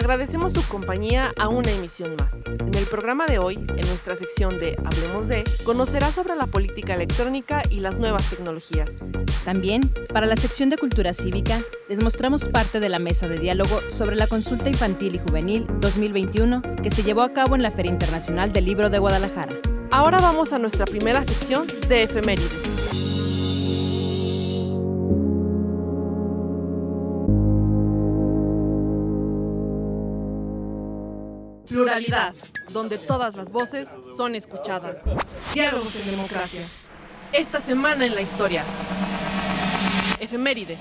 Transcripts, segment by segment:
Agradecemos su compañía a una emisión más. En el programa de hoy, en nuestra sección de Hablemos de, conocerá sobre la política electrónica y las nuevas tecnologías. También, para la sección de Cultura Cívica, les mostramos parte de la mesa de diálogo sobre la consulta infantil y juvenil 2021 que se llevó a cabo en la Feria Internacional del Libro de Guadalajara. Ahora vamos a nuestra primera sección de efemérides. Pluralidad, donde todas las voces son escuchadas. Diálogos en democracia. Esta semana en la historia. Efeméride.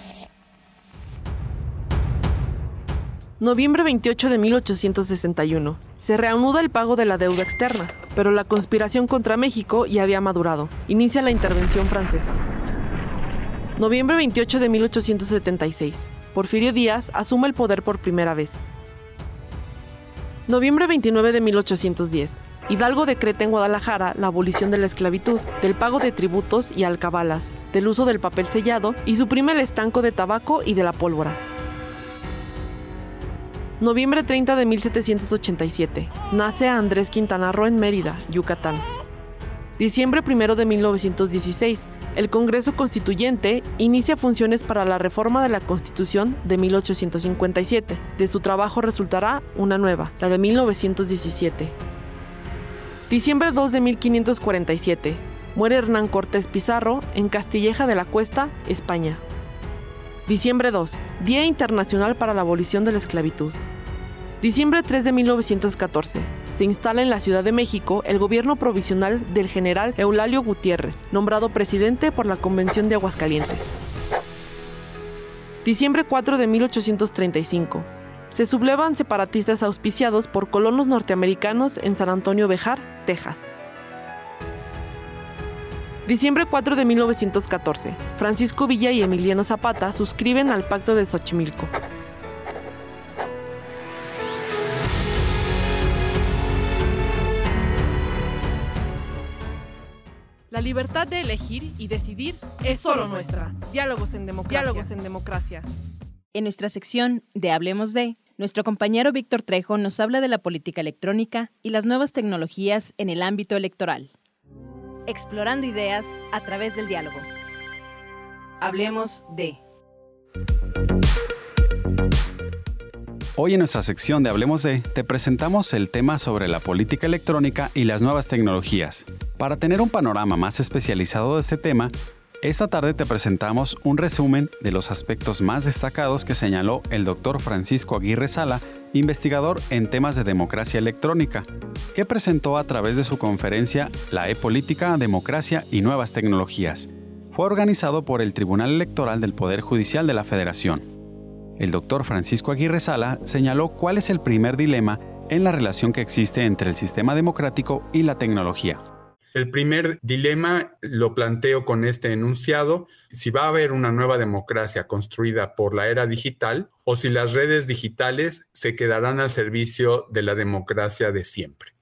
Noviembre 28 de 1861. Se reanuda el pago de la deuda externa, pero la conspiración contra México ya había madurado. Inicia la intervención francesa. Noviembre 28 de 1876. Porfirio Díaz asume el poder por primera vez. Noviembre 29 de 1810. Hidalgo decreta en Guadalajara la abolición de la esclavitud, del pago de tributos y alcabalas, del uso del papel sellado y suprime el estanco de tabaco y de la pólvora. Noviembre 30 de 1787. Nace Andrés Quintana Roo en Mérida, Yucatán. Diciembre 1 de 1916 el Congreso Constituyente inicia funciones para la reforma de la Constitución de 1857. De su trabajo resultará una nueva, la de 1917. Diciembre 2 de 1547. Muere Hernán Cortés Pizarro en Castilleja de la Cuesta, España. Diciembre 2. Día Internacional para la Abolición de la Esclavitud. Diciembre 3 de 1914 se instala en la Ciudad de México el gobierno provisional del general Eulalio Gutiérrez, nombrado presidente por la Convención de Aguascalientes. Diciembre 4 de 1835. Se sublevan separatistas auspiciados por colonos norteamericanos en San Antonio Bejar, Texas. Diciembre 4 de 1914. Francisco Villa y Emiliano Zapata suscriben al Pacto de Xochimilco. La libertad de elegir y decidir es solo nuestra. Diálogos en democracia. Diálogos en democracia. En nuestra sección de Hablemos de, nuestro compañero Víctor Trejo nos habla de la política electrónica y las nuevas tecnologías en el ámbito electoral. Explorando ideas a través del diálogo. Hablemos de. Hoy en nuestra sección de Hablemos de, te presentamos el tema sobre la política electrónica y las nuevas tecnologías. Para tener un panorama más especializado de este tema, esta tarde te presentamos un resumen de los aspectos más destacados que señaló el doctor Francisco Aguirre Sala, investigador en temas de democracia electrónica, que presentó a través de su conferencia La E-Política, Democracia y Nuevas Tecnologías. Fue organizado por el Tribunal Electoral del Poder Judicial de la Federación. El doctor Francisco Aguirre Sala señaló cuál es el primer dilema en la relación que existe entre el sistema democrático y la tecnología. El primer dilema lo planteo con este enunciado, si va a haber una nueva democracia construida por la era digital o si las redes digitales se quedarán al servicio de la democracia de siempre.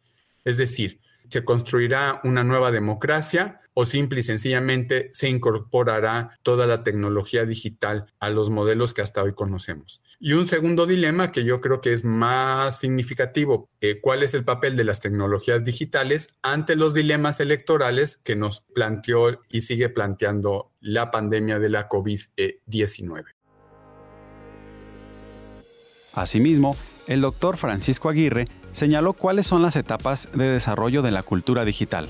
Es decir, se construirá una nueva democracia o simple y sencillamente se incorporará toda la tecnología digital a los modelos que hasta hoy conocemos. Y un segundo dilema que yo creo que es más significativo, eh, ¿cuál es el papel de las tecnologías digitales ante los dilemas electorales que nos planteó y sigue planteando la pandemia de la COVID-19? Asimismo, El doctor Francisco Aguirre señaló cuáles son las etapas de desarrollo de la cultura digital.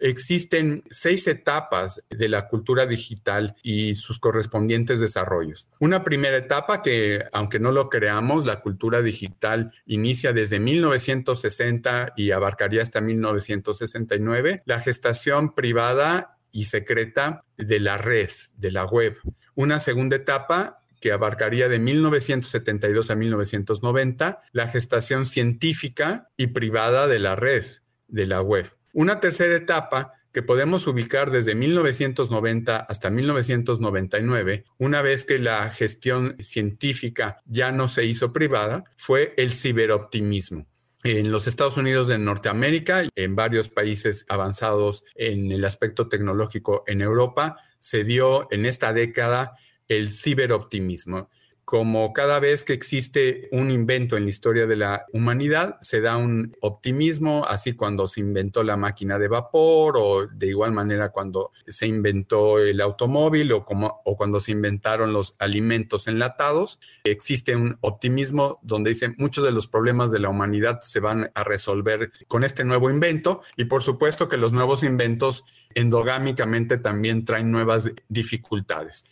Existen seis etapas de la cultura digital y sus correspondientes desarrollos. Una primera etapa que, aunque no lo creamos, la cultura digital inicia desde 1960 y abarcaría hasta 1969, la gestación privada y secreta de la red, de la web. Una segunda etapa que abarcaría de 1972 a 1990, la gestación científica y privada de la red, de la web. Una tercera etapa que podemos ubicar desde 1990 hasta 1999, una vez que la gestión científica ya no se hizo privada, fue el ciberoptimismo. En los Estados Unidos de Norteamérica, en varios países avanzados en el aspecto tecnológico en Europa, se dio en esta década el ciberoptimismo como cada vez que existe un invento en la historia de la humanidad, se da un optimismo, así cuando se inventó la máquina de vapor o de igual manera cuando se inventó el automóvil o, como, o cuando se inventaron los alimentos enlatados, existe un optimismo donde dicen muchos de los problemas de la humanidad se van a resolver con este nuevo invento y por supuesto que los nuevos inventos endogámicamente también traen nuevas dificultades.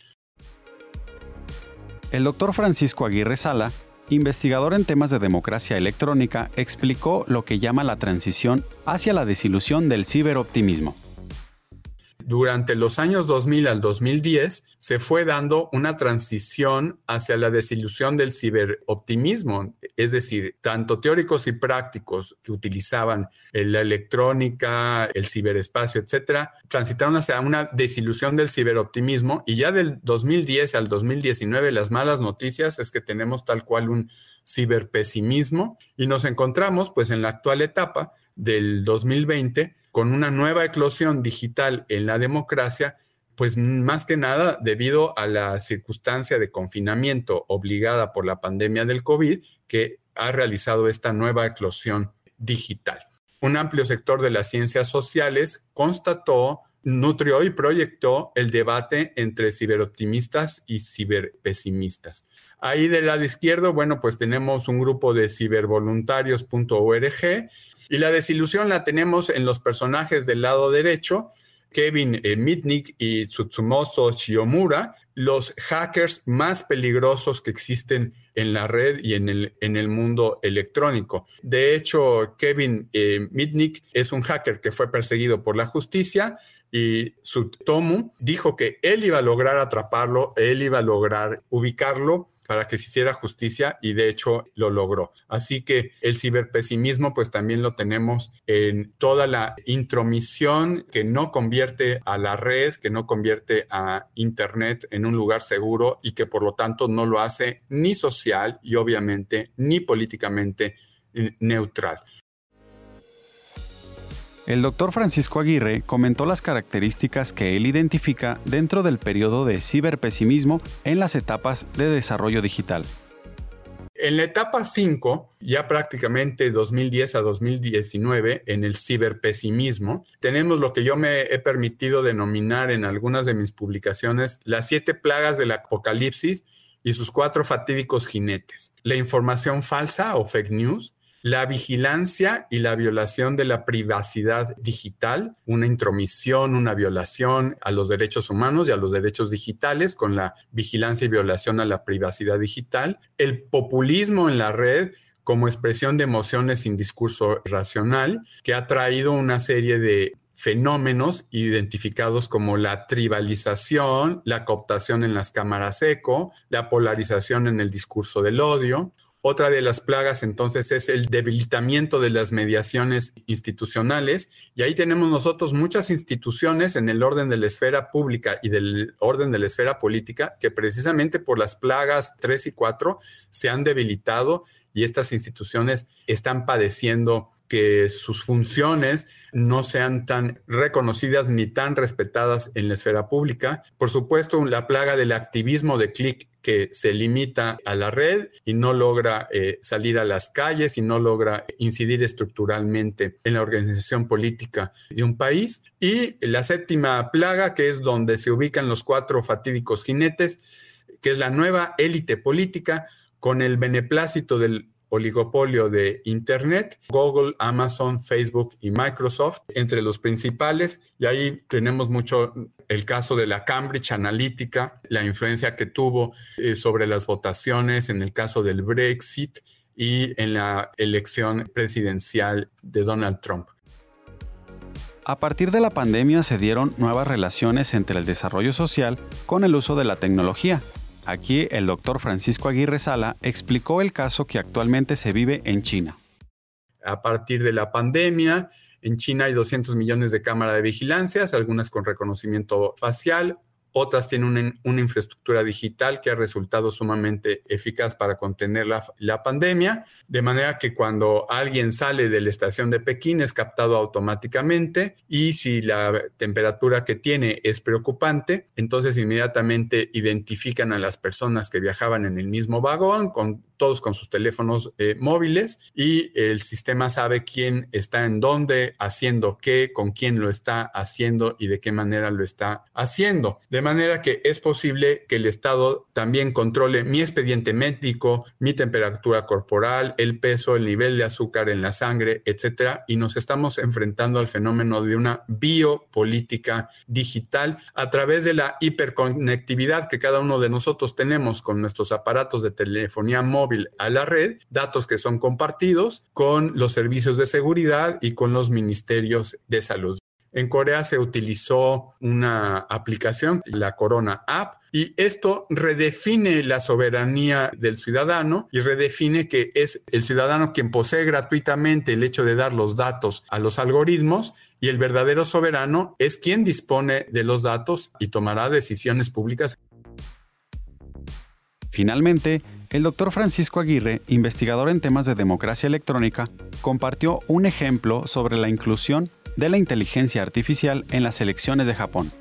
El doctor Francisco Aguirre Sala, investigador en temas de democracia electrónica, explicó lo que llama la transición hacia la desilusión del ciberoptimismo durante los años 2000 al 2010 se fue dando una transición hacia la desilusión del ciberoptimismo, es decir, tanto teóricos y prácticos que utilizaban la electrónica, el ciberespacio, etcétera, transitaron hacia una desilusión del ciberoptimismo. Y ya del 2010 al 2019 las malas noticias es que tenemos tal cual un ciberpesimismo. Y nos encontramos pues en la actual etapa del 2020 con una nueva eclosión digital en la democracia, pues más que nada debido a la circunstancia de confinamiento obligada por la pandemia del COVID que ha realizado esta nueva eclosión digital. Un amplio sector de las ciencias sociales constató, nutrió y proyectó el debate entre ciberoptimistas y ciberpesimistas. Ahí del lado izquierdo, bueno, pues tenemos un grupo de cibervoluntarios.org y la desilusión la tenemos en los personajes del lado derecho, Kevin eh, Mitnick y Tsutsumoso Shiyomura, los hackers más peligrosos que existen en la red y en el, en el mundo electrónico. De hecho, Kevin eh, Mitnick es un hacker que fue perseguido por la justicia y Tsutomu dijo que él iba a lograr atraparlo, él iba a lograr ubicarlo para que se hiciera justicia y de hecho lo logró. Así que el ciberpesimismo pues también lo tenemos en toda la intromisión que no convierte a la red, que no convierte a Internet en un lugar seguro y que por lo tanto no lo hace ni social y obviamente ni políticamente neutral. El doctor Francisco Aguirre comentó las características que él identifica dentro del periodo de ciberpesimismo en las etapas de desarrollo digital. En la etapa 5, ya prácticamente 2010 a 2019, en el ciberpesimismo, tenemos lo que yo me he permitido denominar en algunas de mis publicaciones las siete plagas del apocalipsis y sus cuatro fatídicos jinetes. La información falsa o fake news, la vigilancia y la violación de la privacidad digital, una intromisión, una violación a los derechos humanos y a los derechos digitales con la vigilancia y violación a la privacidad digital, el populismo en la red como expresión de emociones sin discurso racional, que ha traído una serie de fenómenos identificados como la tribalización, la cooptación en las cámaras eco, la polarización en el discurso del odio, otra de las plagas entonces es el debilitamiento de las mediaciones institucionales. Y ahí tenemos nosotros muchas instituciones en el orden de la esfera pública y del orden de la esfera política que precisamente por las plagas 3 y 4 se han debilitado y estas instituciones están padeciendo que sus funciones no sean tan reconocidas ni tan respetadas en la esfera pública. Por supuesto, la plaga del activismo de clic que se limita a la red y no logra eh, salir a las calles y no logra incidir estructuralmente en la organización política de un país. Y la séptima plaga, que es donde se ubican los cuatro fatídicos jinetes, que es la nueva élite política con el beneplácito del oligopolio de Internet, Google, Amazon, Facebook y Microsoft, entre los principales. Y ahí tenemos mucho el caso de la Cambridge Analytica, la influencia que tuvo eh, sobre las votaciones en el caso del Brexit y en la elección presidencial de Donald Trump. A partir de la pandemia se dieron nuevas relaciones entre el desarrollo social con el uso de la tecnología. Aquí el doctor Francisco Aguirre Sala explicó el caso que actualmente se vive en China. A partir de la pandemia, en China hay 200 millones de cámaras de vigilancia, algunas con reconocimiento facial, otras tienen una, infraestructura digital que ha resultado sumamente eficaz para contener la, la, pandemia, de manera que cuando alguien sale de la estación de Pekín es captado automáticamente y si la temperatura que tiene es preocupante, entonces inmediatamente identifican a las personas que viajaban en el mismo vagón con todos con sus teléfonos eh, móviles y el sistema sabe quién está en dónde, haciendo qué, con quién lo está haciendo y de qué manera lo está haciendo. De manera que es posible que el Estado también controle mi expediente médico, mi temperatura corporal, el peso, el nivel de azúcar en la sangre, etcétera, y nos estamos enfrentando al fenómeno de una biopolítica digital a través de la hiperconectividad que cada uno de nosotros tenemos con nuestros aparatos de telefonía móvil a la red, datos que son compartidos con los servicios de seguridad y con los ministerios de salud. En Corea se utilizó una aplicación, la Corona App, y esto redefine la soberanía del ciudadano y redefine que es el ciudadano quien posee gratuitamente el hecho de dar los datos a los algoritmos y el verdadero soberano es quien dispone de los datos y tomará decisiones públicas. Finalmente, el doctor Francisco Aguirre, investigador en temas de democracia electrónica, compartió un ejemplo sobre la inclusión de la inteligencia artificial en las elecciones de Japón.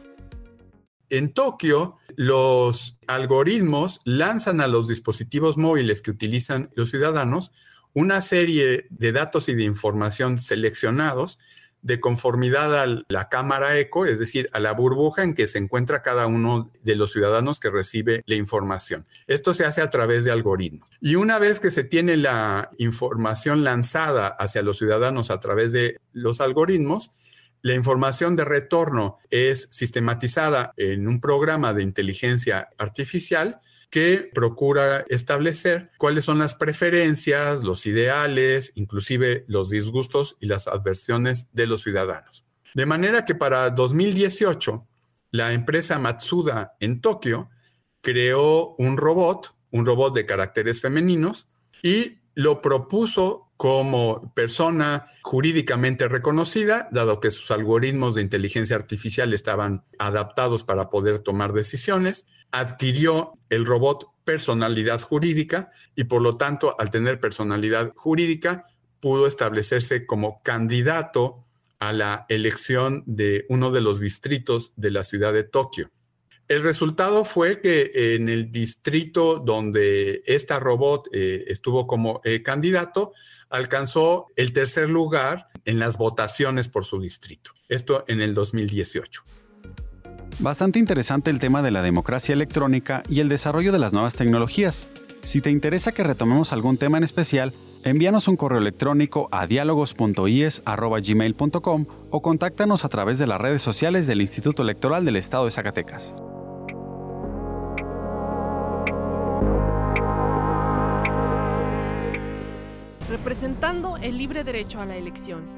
En Tokio, los algoritmos lanzan a los dispositivos móviles que utilizan los ciudadanos una serie de datos y de información seleccionados de conformidad a la cámara eco, es decir, a la burbuja en que se encuentra cada uno de los ciudadanos que recibe la información. Esto se hace a través de algoritmos. Y una vez que se tiene la información lanzada hacia los ciudadanos a través de los algoritmos, la información de retorno es sistematizada en un programa de inteligencia artificial que procura establecer cuáles son las preferencias, los ideales, inclusive los disgustos y las adversiones de los ciudadanos. De manera que para 2018, la empresa Matsuda en Tokio creó un robot, un robot de caracteres femeninos, y lo propuso como persona jurídicamente reconocida, dado que sus algoritmos de inteligencia artificial estaban adaptados para poder tomar decisiones, adquirió el robot personalidad jurídica y por lo tanto, al tener personalidad jurídica, pudo establecerse como candidato a la elección de uno de los distritos de la ciudad de Tokio. El resultado fue que en el distrito donde esta robot eh, estuvo como eh, candidato, alcanzó el tercer lugar en las votaciones por su distrito. Esto en el 2018. Bastante interesante el tema de la democracia electrónica y el desarrollo de las nuevas tecnologías. Si te interesa que retomemos algún tema en especial, envíanos un correo electrónico a diálogos.ies.gmail.com o contáctanos a través de las redes sociales del Instituto Electoral del Estado de Zacatecas. Representando el libre derecho a la elección.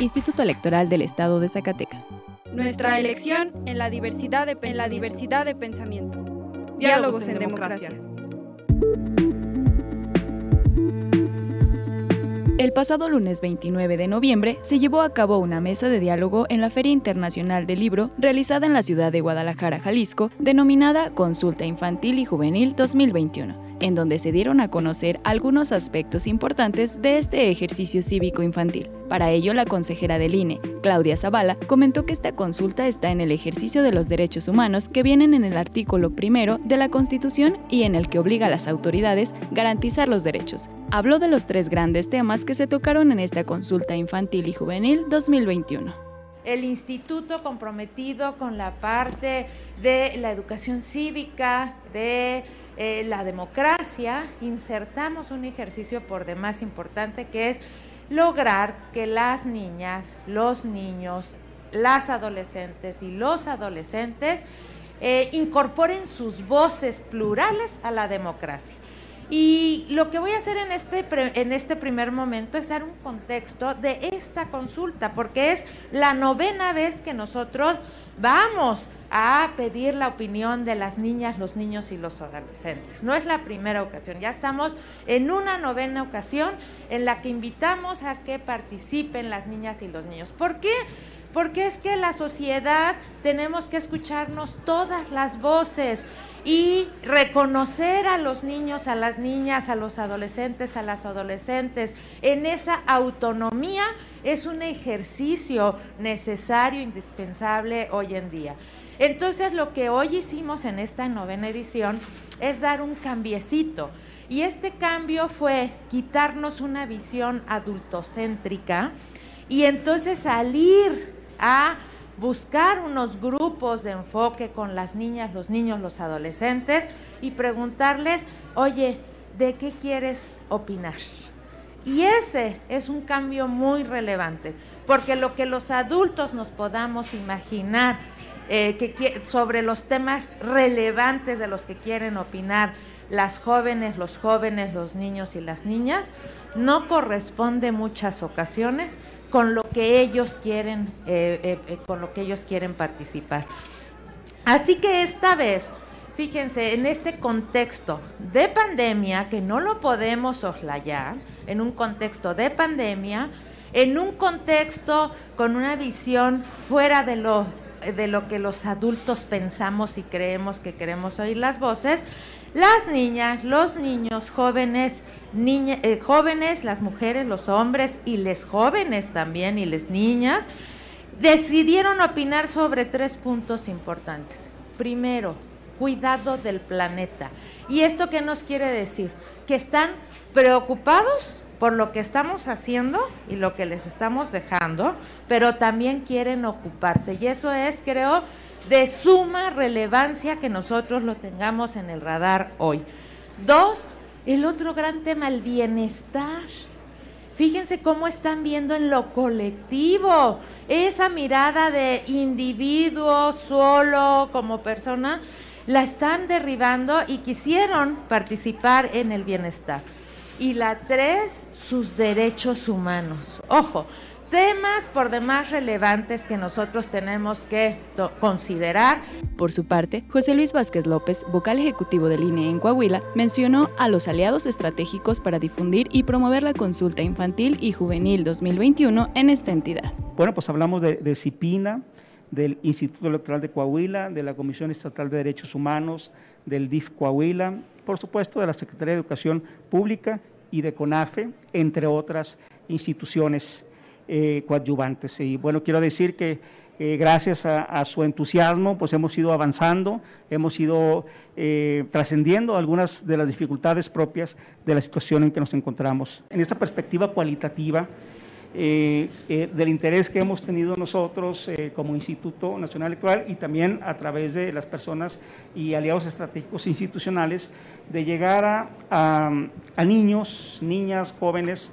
Instituto Electoral del Estado de Zacatecas. Nuestra elección en la diversidad de, en la diversidad de pensamiento. Diálogos, en, democracia. El pasado lunes 29 de noviembre se llevó a cabo una mesa de diálogo en la Feria Internacional del Libro realizada en la ciudad de Guadalajara, Jalisco, denominada Consulta Infantil y Juvenil 2021 en donde se dieron a conocer algunos aspectos importantes de este ejercicio cívico infantil. Para ello, la consejera del INE, Claudia Zavala, comentó que esta consulta está en el ejercicio de los derechos humanos que vienen en el artículo primero de la Constitución y en el que obliga a las autoridades garantizar los derechos. Habló de los tres grandes temas que se tocaron en esta consulta infantil y juvenil 2021 el instituto comprometido con la parte de la educación cívica, de eh, la democracia, insertamos un ejercicio por demás importante que es lograr que las niñas, los niños, las adolescentes y los adolescentes eh, incorporen sus voces plurales a la democracia. Y lo que voy a hacer en este, en este primer momento es dar un contexto de esta consulta, porque es la novena vez que nosotros vamos a pedir la opinión de las niñas, los niños y los adolescentes. No es la primera ocasión, ya estamos en una novena ocasión en la que invitamos a que participen las niñas y los niños. ¿Por qué? Porque es que la sociedad tenemos que escucharnos todas las voces y reconocer a los niños, a las niñas, a los adolescentes, a las adolescentes en esa autonomía es un ejercicio necesario, indispensable hoy en día. Entonces lo que hoy hicimos en esta novena edición es dar un cambiecito. Y este cambio fue quitarnos una visión adultocéntrica y entonces salir a buscar unos grupos de enfoque con las niñas, los niños, los adolescentes y preguntarles, oye, ¿de qué quieres opinar? Y ese es un cambio muy relevante, porque lo que los adultos nos podamos imaginar eh, sobre los temas relevantes de los que quieren opinar las jóvenes, los jóvenes, los niños y las niñas, no corresponde muchas ocasiones con lo que ellos quieren, eh, eh, eh, con lo que ellos quieren participar. Así que esta vez, fíjense, en este contexto de pandemia, que no lo podemos soslayar, en un contexto de pandemia, en un contexto con una visión fuera de lo, de lo que los adultos pensamos y creemos que queremos oír las voces, las niñas, los niños, jóvenes, eh, jóvenes, las mujeres, los hombres y les jóvenes también y les niñas, decidieron opinar sobre tres puntos importantes. Primero, cuidado del planeta. ¿Y esto qué nos quiere decir? Que están preocupados por lo que estamos haciendo y lo que les estamos dejando, pero también quieren ocuparse. Y eso es, creo, de suma relevancia que nosotros lo tengamos en el radar hoy. Dos, el otro gran tema, el bienestar. Fíjense cómo están viendo en lo colectivo esa mirada de individuo solo como persona, la están derribando y quisieron participar en el bienestar. Y la tres, sus derechos humanos. Ojo, temas por demás relevantes que nosotros tenemos que considerar. Por su parte, José Luis Vázquez López, vocal ejecutivo del INE en Coahuila, mencionó a los aliados estratégicos para difundir y promover la consulta infantil y juvenil 2021 en esta entidad. Bueno, pues hablamos de, de CIPINA, del Instituto Electoral de Coahuila, de la Comisión Estatal de Derechos Humanos, del DIF Coahuila, por supuesto de la Secretaría de Educación Pública y de CONAFE, entre otras instituciones eh, coadyuvantes. Y bueno, quiero decir que eh, gracias a, su entusiasmo, pues hemos ido avanzando, hemos ido eh, trascendiendo algunas de las dificultades propias de la situación en que nos encontramos. En esta perspectiva cualitativa, del interés que hemos tenido nosotros como Instituto Nacional Electoral y también a través de las personas y aliados estratégicos institucionales, de llegar a niños, niñas, jóvenes,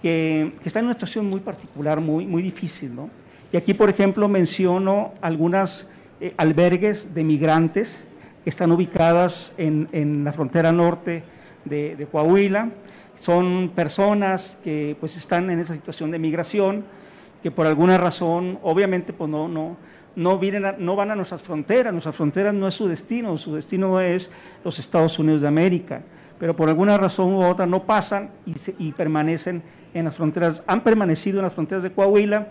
que, están en una situación muy particular, muy, muy difícil. ¿no? Y aquí, por ejemplo, menciono algunas eh, albergues de migrantes que están ubicadas en, en la frontera norte de, de, Coahuila. Son personas que pues, están en esa situación de migración, que por alguna razón, obviamente, pues no, no, no, vienen no van a nuestras fronteras, nuestras fronteras no es su destino, su destino es los Estados Unidos de América, pero por alguna razón u otra no pasan y, y permanecen en las fronteras, han permanecido en las fronteras de Coahuila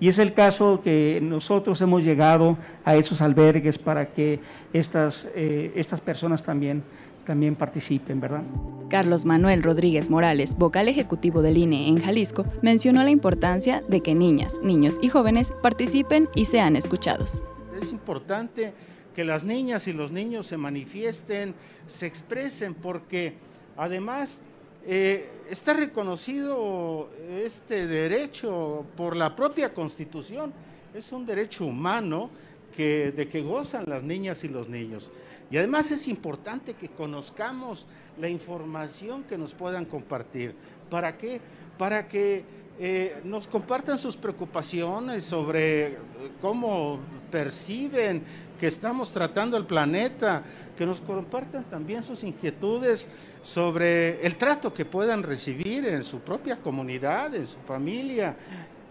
y es el caso que nosotros hemos llegado a esos albergues para que estas, eh, estas personas también también participen, ¿verdad? Carlos Manuel Rodríguez Morales, vocal ejecutivo del INE en Jalisco, mencionó la importancia de que niñas, niños y jóvenes participen y sean escuchados. Es importante que las niñas y los niños se manifiesten, se expresen, porque además eh, está reconocido este derecho por la propia Constitución, es un derecho humano que, de que gozan las niñas y los niños. Y además es importante que conozcamos la información que nos puedan compartir. ¿Para qué? Para que eh, nos compartan sus preocupaciones sobre cómo perciben que estamos tratando el planeta, que nos compartan también sus inquietudes sobre el trato que puedan recibir en su propia comunidad, en su familia,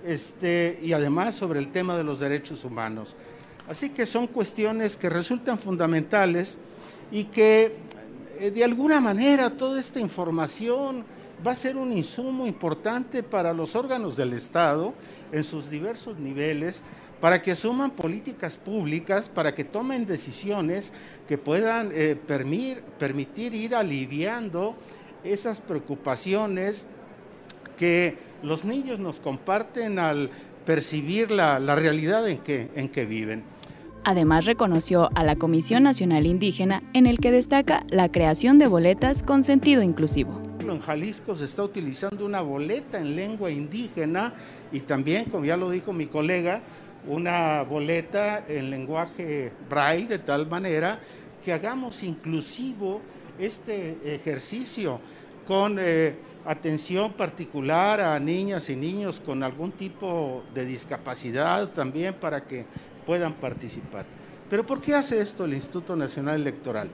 este, y además sobre el tema de los derechos humanos. Así que son cuestiones que resultan fundamentales y que eh, de alguna manera toda esta información va a ser un insumo importante para los órganos del Estado en sus diversos niveles, para que asuman políticas públicas, para que tomen decisiones que puedan eh, permitir ir aliviando esas preocupaciones que los niños nos comparten al percibir la, realidad en que, en que viven. Además reconoció a la Comisión Nacional Indígena en el que destaca la creación de boletas con sentido inclusivo. En Jalisco se está utilizando una boleta en lengua indígena y también, como ya lo dijo mi colega, una boleta en lenguaje braille de tal manera que hagamos inclusivo este ejercicio con eh, atención particular a niñas y niños con algún tipo de discapacidad también para que puedan participar. Pero ¿por qué hace esto el Instituto Nacional Electoral?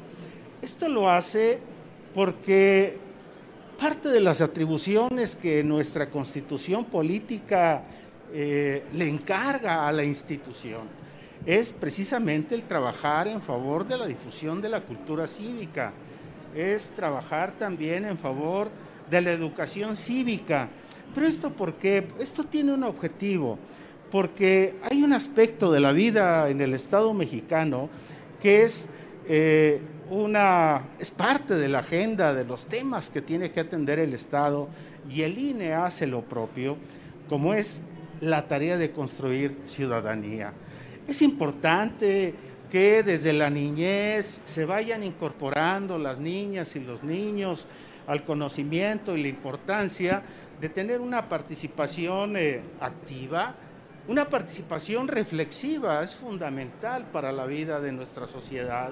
Esto lo hace porque parte de las atribuciones que nuestra constitución política eh, le encarga a la institución es precisamente el trabajar en favor de la difusión de la cultura cívica, es trabajar también en favor de la educación cívica. Pero esto por qué? Esto tiene un objetivo porque hay un aspecto de la vida en el Estado mexicano que es eh, una es parte de la agenda de los temas que tiene que atender el Estado y el INE hace lo propio, como es la tarea de construir ciudadanía. Es importante que desde la niñez se vayan incorporando las niñas y los niños al conocimiento y la importancia de tener una participación eh, activa, una participación reflexiva es fundamental para la vida de nuestra sociedad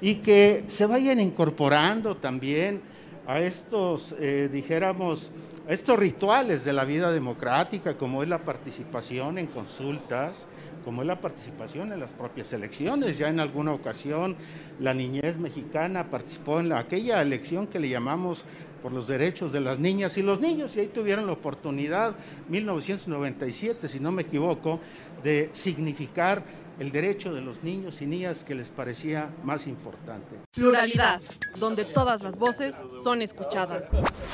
y que se vayan incorporando también a estos, eh, dijéramos, estos rituales de la vida democrática, como es la participación en consultas, como es la participación en las propias elecciones. Ya en alguna ocasión la niñez mexicana participó en aquella elección que le llamamos por los derechos de las niñas y los niños, y ahí tuvieron la oportunidad, 1997, si no me equivoco, de significar el derecho de los niños y niñas que les parecía más importante. Pluralidad, donde todas las voces son escuchadas.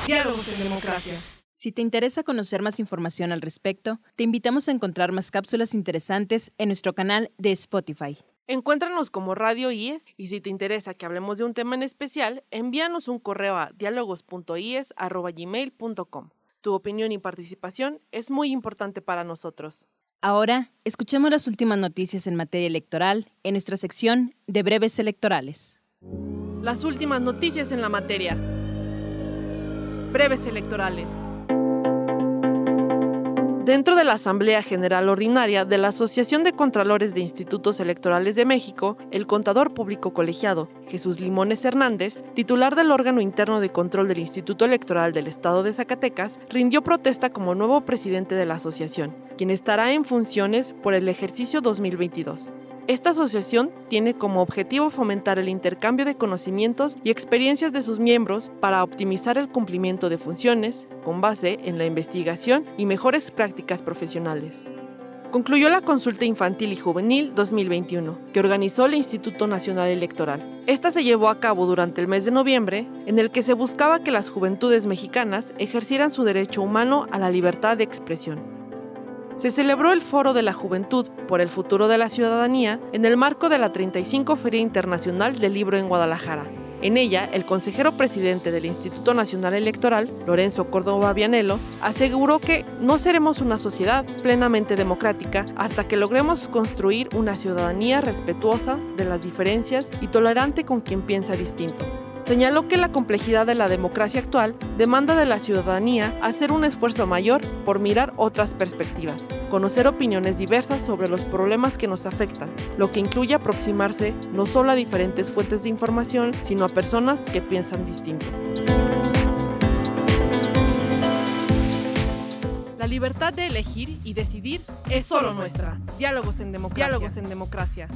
Diálogos en democracia. Si te interesa conocer más información al respecto, te invitamos a encontrar más cápsulas interesantes en nuestro canal de Spotify. Encuéntranos como Radio IES y si te interesa que hablemos de un tema en especial, envíanos un correo a diálogos.ies.gmail.com. Tu opinión y participación es muy importante para nosotros. Ahora, escuchemos las últimas noticias en materia electoral en nuestra sección de breves electorales. Las últimas noticias en la materia. Breves electorales. Dentro de la Asamblea General Ordinaria de la Asociación de Contralores de Institutos Electorales de México, el contador público colegiado Jesús Limones Hernández, titular del órgano interno de control del Instituto Electoral del Estado de Zacatecas, rindió protesta como nuevo presidente de la asociación, quien estará en funciones por el ejercicio 2022. Esta asociación tiene como objetivo fomentar el intercambio de conocimientos y experiencias de sus miembros para optimizar el cumplimiento de funciones con base en la investigación y mejores prácticas profesionales. Concluyó la consulta infantil y juvenil 2021, que organizó el Instituto Nacional Electoral. Esta se llevó a cabo durante el mes de noviembre, en el que se buscaba que las juventudes mexicanas ejercieran su derecho humano a la libertad de expresión se celebró el Foro de la Juventud por el Futuro de la Ciudadanía en el marco de la 35 Feria Internacional del Libro en Guadalajara. En ella, el consejero presidente del Instituto Nacional Electoral, Lorenzo Córdoba Vianello, aseguró que no seremos una sociedad plenamente democrática hasta que logremos construir una ciudadanía respetuosa de las diferencias y tolerante con quien piensa distinto. Señaló que la complejidad de la democracia actual demanda de la ciudadanía hacer un esfuerzo mayor por mirar otras perspectivas, conocer opiniones diversas sobre los problemas que nos afectan, lo que incluye aproximarse no solo a diferentes fuentes de información, sino a personas que piensan distinto. La libertad de elegir y decidir es solo nuestra. Diálogos en democracia. Diálogos en democracia.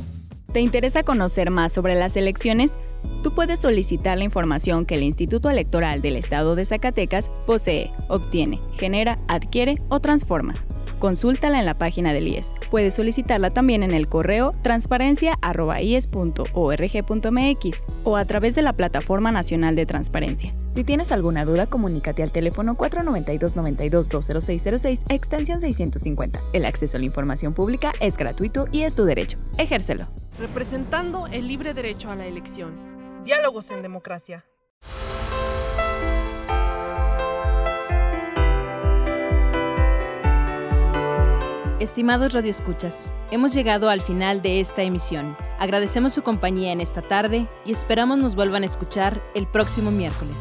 ¿Te interesa conocer más sobre las elecciones? Tú puedes solicitar la información que el Instituto Electoral del Estado de Zacatecas posee, obtiene, genera, adquiere o transforma. Consúltala en la página del IES. Puedes solicitarla también en el correo transparencia.ies.org.mx o a través de la Plataforma Nacional de Transparencia. Si tienes alguna duda, comunícate al teléfono 492-92-20606, extensión 650. El acceso a la información pública es gratuito y es tu derecho. Ejércelo. Representando el libre derecho a la elección. Diálogos en democracia. Estimados radioescuchas, hemos llegado al final de esta emisión. Agradecemos su compañía en esta tarde y esperamos nos vuelvan a escuchar el próximo miércoles.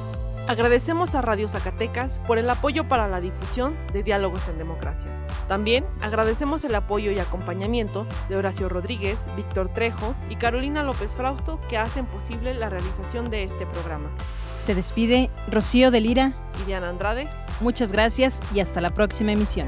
Agradecemos a Radio Zacatecas por el apoyo para la difusión de Diálogos en Democracia. También agradecemos el apoyo y acompañamiento de Horacio Rodríguez, Víctor Trejo y Carolina López Frausto que hacen posible la realización de este programa. Se despide Rocío de Lira y Diana Andrade. Muchas gracias y hasta la próxima emisión.